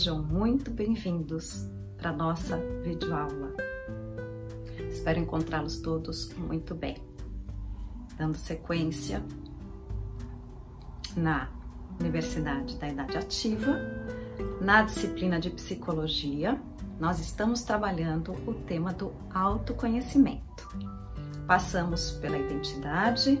Sejam muito bem-vindos para nossa videoaula. Espero encontrá-los todos muito bem. Dando sequência na Universidade da Idade Ativa, na disciplina de Psicologia, nós estamos trabalhando o tema do autoconhecimento. Passamos pela identidade,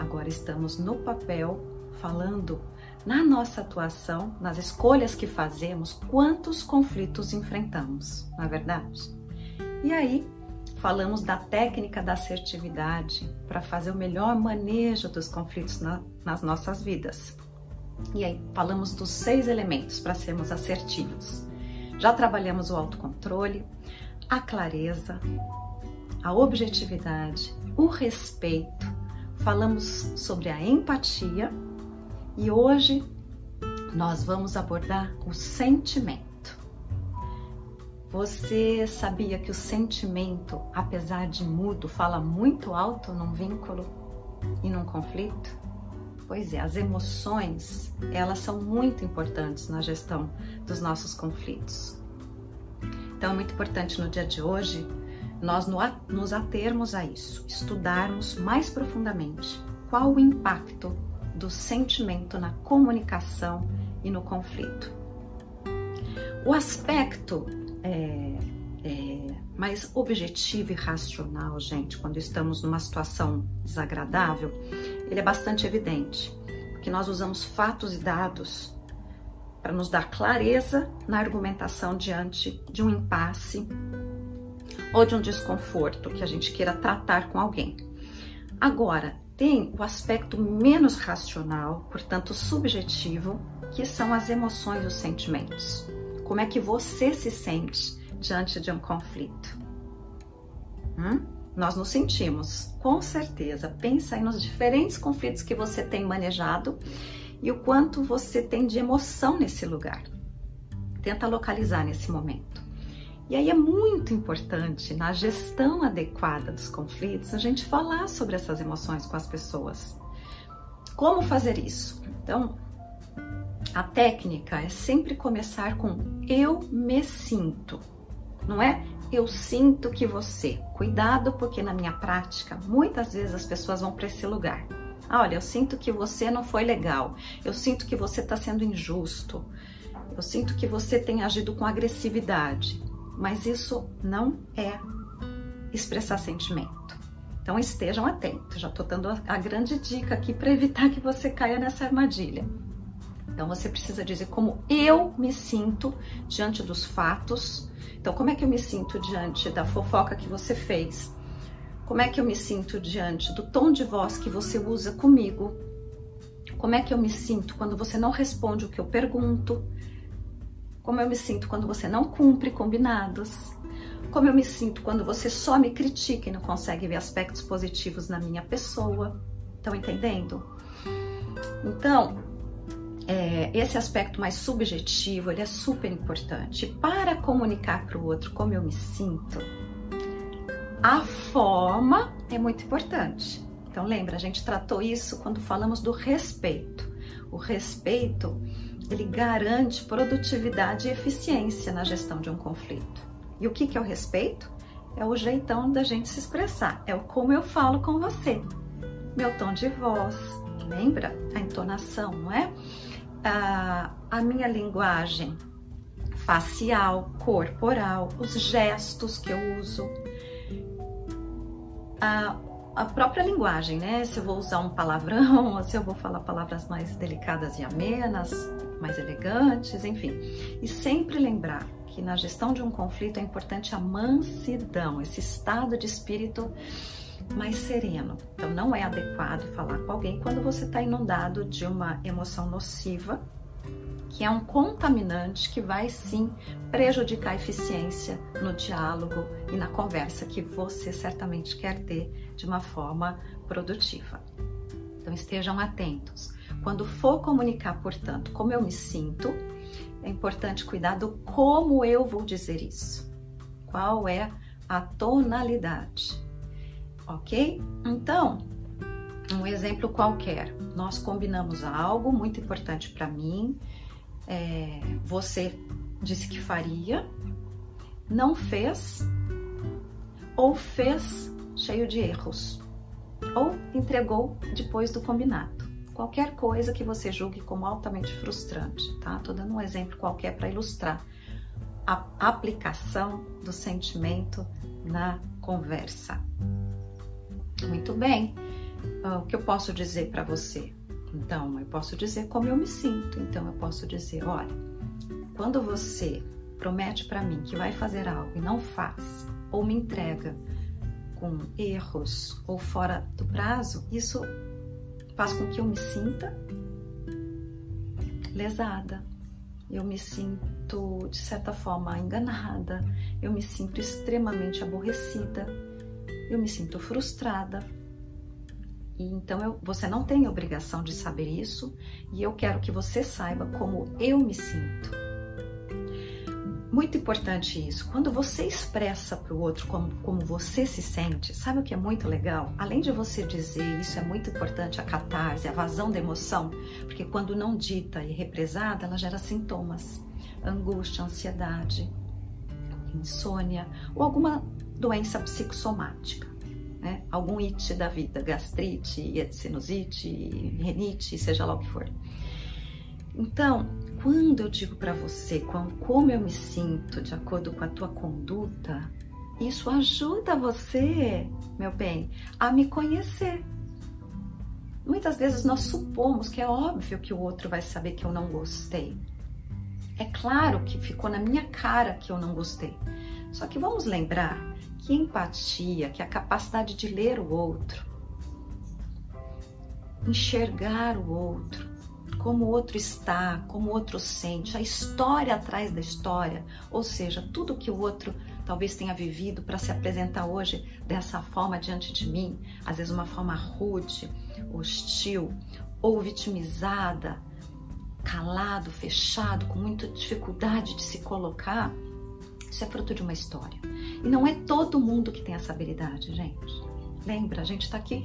agora estamos no papel falando na nossa atuação, nas escolhas que fazemos, quantos conflitos enfrentamos, não é verdade? E aí, falamos da técnica da assertividade para fazer o melhor manejo dos conflitos na, nas nossas vidas. E aí, falamos dos seis elementos para sermos assertivos. Já trabalhamos o autocontrole, a clareza, a objetividade, o respeito, falamos sobre a empatia e hoje nós vamos abordar o sentimento. Você sabia que o sentimento, apesar de mudo, fala muito alto num vínculo e num conflito? Pois é, as emoções, elas são muito importantes na gestão dos nossos conflitos. Então é muito importante no dia de hoje nós nos atermos a isso, estudarmos mais profundamente qual o impacto do sentimento na comunicação e no conflito. O aspecto é, é, mais objetivo e racional, gente, quando estamos numa situação desagradável, ele é bastante evidente, porque nós usamos fatos e dados para nos dar clareza na argumentação diante de um impasse ou de um desconforto que a gente queira tratar com alguém. Agora, tem o aspecto menos racional, portanto subjetivo, que são as emoções e os sentimentos. Como é que você se sente diante de um conflito? Hum? Nós nos sentimos, com certeza. Pensa aí nos diferentes conflitos que você tem manejado e o quanto você tem de emoção nesse lugar. Tenta localizar nesse momento. E aí é muito importante na gestão adequada dos conflitos a gente falar sobre essas emoções com as pessoas. Como fazer isso? Então, a técnica é sempre começar com eu me sinto, não é? Eu sinto que você. Cuidado, porque na minha prática, muitas vezes as pessoas vão para esse lugar. Ah, olha, eu sinto que você não foi legal. Eu sinto que você está sendo injusto. Eu sinto que você tem agido com agressividade mas isso não é expressar sentimento. Então estejam atentos, já estou dando a grande dica aqui para evitar que você caia nessa armadilha. Então você precisa dizer como eu me sinto diante dos fatos. Então, como é que eu me sinto diante da fofoca que você fez? Como é que eu me sinto diante do tom de voz que você usa comigo? Como é que eu me sinto quando você não responde o que eu pergunto? Como eu me sinto quando você não cumpre combinados? Como eu me sinto quando você só me critica e não consegue ver aspectos positivos na minha pessoa? Estão entendendo? Então, é, esse aspecto mais subjetivo, ele é super importante. Para comunicar para o outro como eu me sinto, a forma é muito importante. Então, lembra, a gente tratou isso quando falamos do respeito. O respeito ele garante produtividade e eficiência na gestão de um conflito. E o que, que é o respeito? É o jeitão da gente se expressar, é o como eu falo com você, meu tom de voz, lembra? A entonação, não é? A, a minha linguagem facial, corporal, os gestos que eu uso, a própria linguagem, né? Se eu vou usar um palavrão, se eu vou falar palavras mais delicadas e amenas, mais elegantes, enfim. E sempre lembrar que na gestão de um conflito é importante a mansidão, esse estado de espírito mais sereno. Então, não é adequado falar com alguém quando você está inundado de uma emoção nociva, que é um contaminante que vai sim prejudicar a eficiência no diálogo e na conversa que você certamente quer ter de uma forma produtiva. Então, estejam atentos. Quando for comunicar, portanto, como eu me sinto, é importante cuidar do como eu vou dizer isso. Qual é a tonalidade, ok? Então, um exemplo qualquer. Nós combinamos algo muito importante para mim. é, você disse que faria, não fez ou fez cheio de erros ou entregou depois do combinado. Qualquer coisa que você julgue como altamente frustrante, tá? Tô dando um exemplo qualquer para ilustrar a aplicação do sentimento na conversa. Muito bem. Ah, o que eu posso dizer para você? Então, eu posso dizer como eu me sinto. Então, eu posso dizer: olha, quando você promete para mim que vai fazer algo e não faz, ou me entrega com erros ou fora do prazo, isso faz com que eu me sinta lesada. Eu me sinto, de certa forma, enganada. Eu me sinto extremamente aborrecida. Eu me sinto frustrada e então eu, você não tem obrigação de saber isso e eu quero que você saiba como eu me sinto. Muito importante isso. Quando você expressa para o outro como, como você se sente, sabe o que é muito legal? Além de você dizer isso é muito importante, a catarse, a vazão da emoção, porque quando não dita e represada, ela gera sintomas, angústia, ansiedade, insônia ou alguma doença psicossomática né? Algum it da vida, gastrite, sinusite, renite, seja lá o que for. Então, quando eu digo para você como eu me sinto de acordo com a tua conduta, isso ajuda você, meu bem, a me conhecer. Muitas vezes nós supomos que é óbvio que o outro vai saber que eu não gostei. É claro que ficou na minha cara que eu não gostei. Só que vamos lembrar que empatia, que a capacidade de ler o outro, enxergar o outro, como o outro está, como o outro sente, a história atrás da história, ou seja, tudo que o outro talvez tenha vivido para se apresentar hoje dessa forma diante de mim, às vezes uma forma rude, hostil ou vitimizada, calado, fechado, com muita dificuldade de se colocar, isso é fruto de uma história. E não é todo mundo que tem essa habilidade, gente. Lembra, a gente está aqui,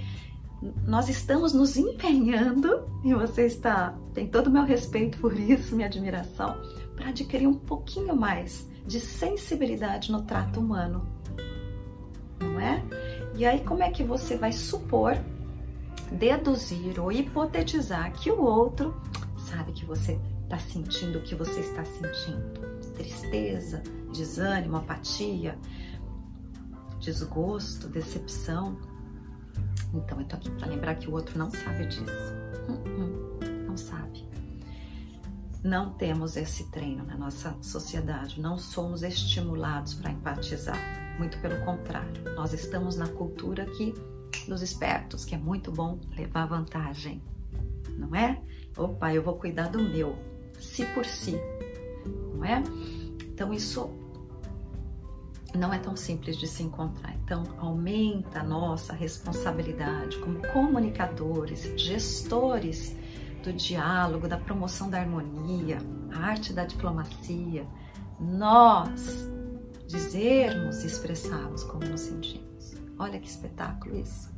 nós estamos nos empenhando e você está, tem todo o meu respeito por isso, minha admiração, para adquirir um pouquinho mais de sensibilidade no trato humano, não é? E aí, como é que você vai supor, deduzir ou hipotetizar que o outro sabe que você está sentindo o que você está sentindo? Tristeza, desânimo, apatia, desgosto, decepção. Então eu tô aqui para lembrar que o outro não sabe disso. Hum, hum, não sabe. Não temos esse treino na nossa sociedade, não somos estimulados para empatizar. Muito pelo contrário, nós estamos na cultura aqui dos espertos, que é muito bom levar vantagem, não é? Opa, eu vou cuidar do meu, si por si, não é? Então isso não é tão simples de se encontrar. Então, aumenta a nossa responsabilidade como comunicadores, gestores do diálogo, da promoção da harmonia, a arte da diplomacia, nós dizermos e expressarmos como nos sentimos. Olha que espetáculo isso.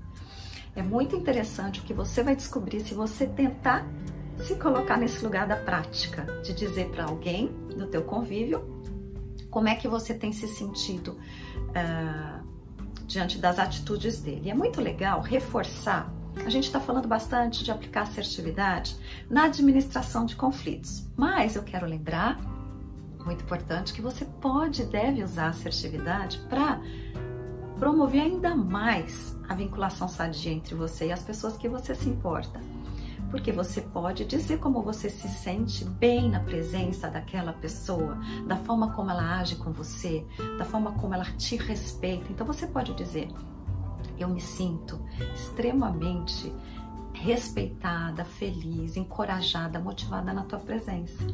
É muito interessante o que você vai descobrir se você tentar se colocar nesse lugar da prática, de dizer para alguém do teu convívio como é que você tem se sentido uh, diante das atitudes dele. É muito legal reforçar. A gente está falando bastante de aplicar assertividade na administração de conflitos, mas eu quero lembrar, muito importante, que você pode e deve usar assertividade para promover ainda mais a vinculação sadia entre você e as pessoas que você se importa porque você pode dizer como você se sente bem na presença daquela pessoa, da forma como ela age com você, da forma como ela te respeita. Então você pode dizer: Eu me sinto extremamente respeitada, feliz, encorajada, motivada na tua presença.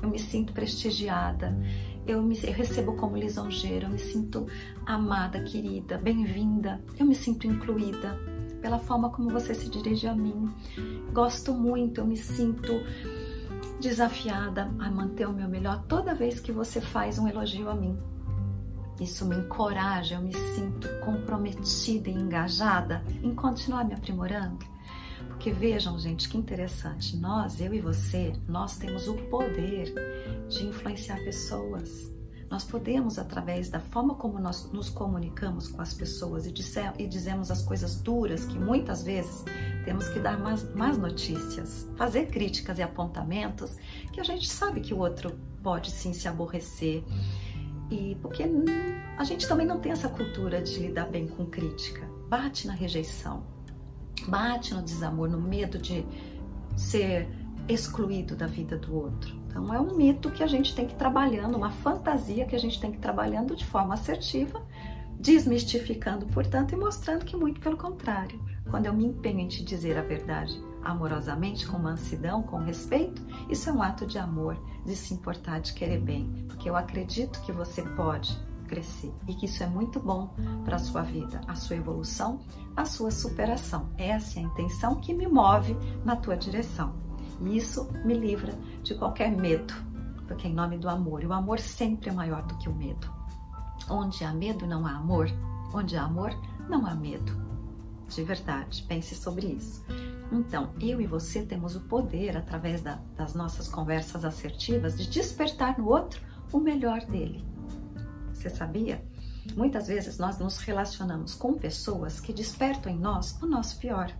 Eu me sinto prestigiada, eu me eu recebo como lisonjeira, eu me sinto amada, querida, bem-vinda, eu me sinto incluída pela forma como você se dirige a mim. Gosto muito, eu me sinto desafiada a manter o meu melhor toda vez que você faz um elogio a mim. Isso me encoraja, eu me sinto comprometida e engajada em continuar me aprimorando. Porque vejam, gente, que interessante. Nós, eu e você, nós temos o poder de influenciar pessoas. Nós podemos, através da forma como nós nos comunicamos com as pessoas e, disser, e dizemos as coisas duras, que muitas vezes temos que dar mais notícias, fazer críticas e apontamentos, que a gente sabe que o outro pode sim se aborrecer. E porque a gente também não tem essa cultura de lidar bem com crítica. Bate na rejeição, bate no desamor, no medo de ser excluído da vida do outro. Então é um mito que a gente tem que ir trabalhando, uma fantasia que a gente tem que ir trabalhando de forma assertiva, desmistificando, portanto, e mostrando que muito pelo contrário. Quando eu me empenho em te dizer a verdade amorosamente, com mansidão, com respeito, isso é um ato de amor, de se importar, de querer bem, porque eu acredito que você pode crescer e que isso é muito bom para a sua vida, a sua evolução, a sua superação. Essa é a intenção que me move na tua direção. E isso me livra de qualquer medo, porque é em nome do amor, e o amor sempre é maior do que o medo. Onde há medo, não há amor. Onde há amor, não há medo. De verdade, pense sobre isso. Então, eu e você temos o poder, através da, das nossas conversas assertivas, de despertar no outro o melhor dele. Você sabia? Muitas vezes nós nos relacionamos com pessoas que despertam em nós o nosso pior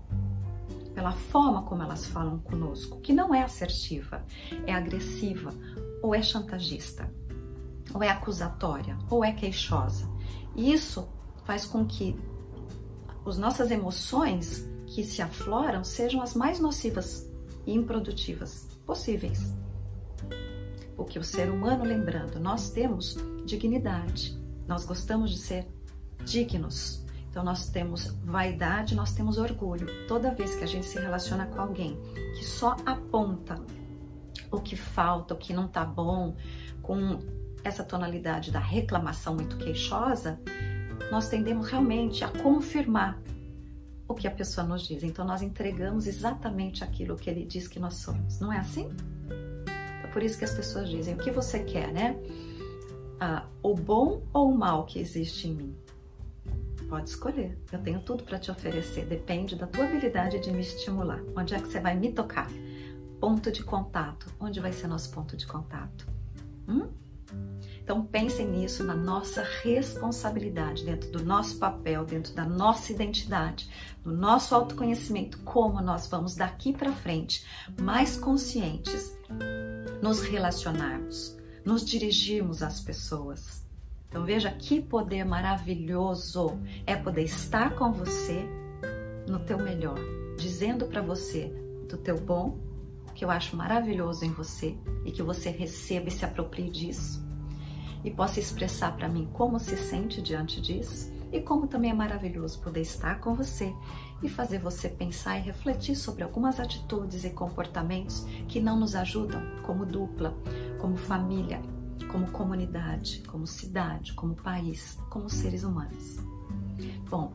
pela forma como elas falam conosco, que não é assertiva, é agressiva, ou é chantagista, ou é acusatória, ou é queixosa. E isso faz com que as nossas emoções que se afloram sejam as mais nocivas e improdutivas possíveis. Porque o ser humano, lembrando, nós temos dignidade, nós gostamos de ser dignos, então nós temos vaidade, nós temos orgulho. Toda vez que a gente se relaciona com alguém que só aponta o que falta, o que não tá bom, com essa tonalidade da reclamação muito queixosa, nós tendemos realmente a confirmar o que a pessoa nos diz. Então nós entregamos exatamente aquilo que ele diz que nós somos. Não é assim? Então, por isso que as pessoas dizem o que você quer, né? Ah, o bom ou o mal que existe em mim? Pode escolher. Eu tenho tudo para te oferecer. Depende da tua habilidade de me estimular. Onde é que você vai me tocar? Ponto de contato. Onde vai ser nosso ponto de contato? Hum? Então pensem nisso, na nossa responsabilidade, dentro do nosso papel, dentro da nossa identidade, no nosso autoconhecimento, como nós vamos daqui para frente mais conscientes nos relacionarmos, nos dirigirmos às pessoas, então veja que poder maravilhoso é poder estar com você no teu melhor, dizendo para você do teu bom, que eu acho maravilhoso em você e que você receba e se aproprie disso. E possa expressar para mim como se sente diante disso e como também é maravilhoso poder estar com você e fazer você pensar e refletir sobre algumas atitudes e comportamentos que não nos ajudam como dupla, como família, como comunidade, como cidade, como país, como seres humanos. Bom,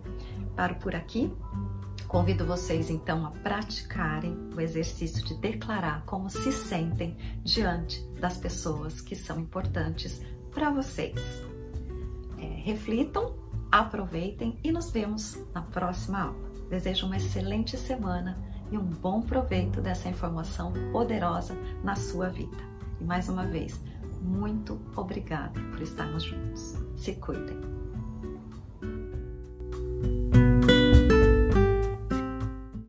paro por aqui. Convido vocês então a praticarem o exercício de declarar como se sentem diante das pessoas que são importantes para vocês. É, reflitam, aproveitem e nos vemos na próxima aula. Desejo uma excelente semana e um bom proveito dessa informação poderosa na sua vida. E mais uma vez, muito obrigada por estarmos juntos. Se cuidem.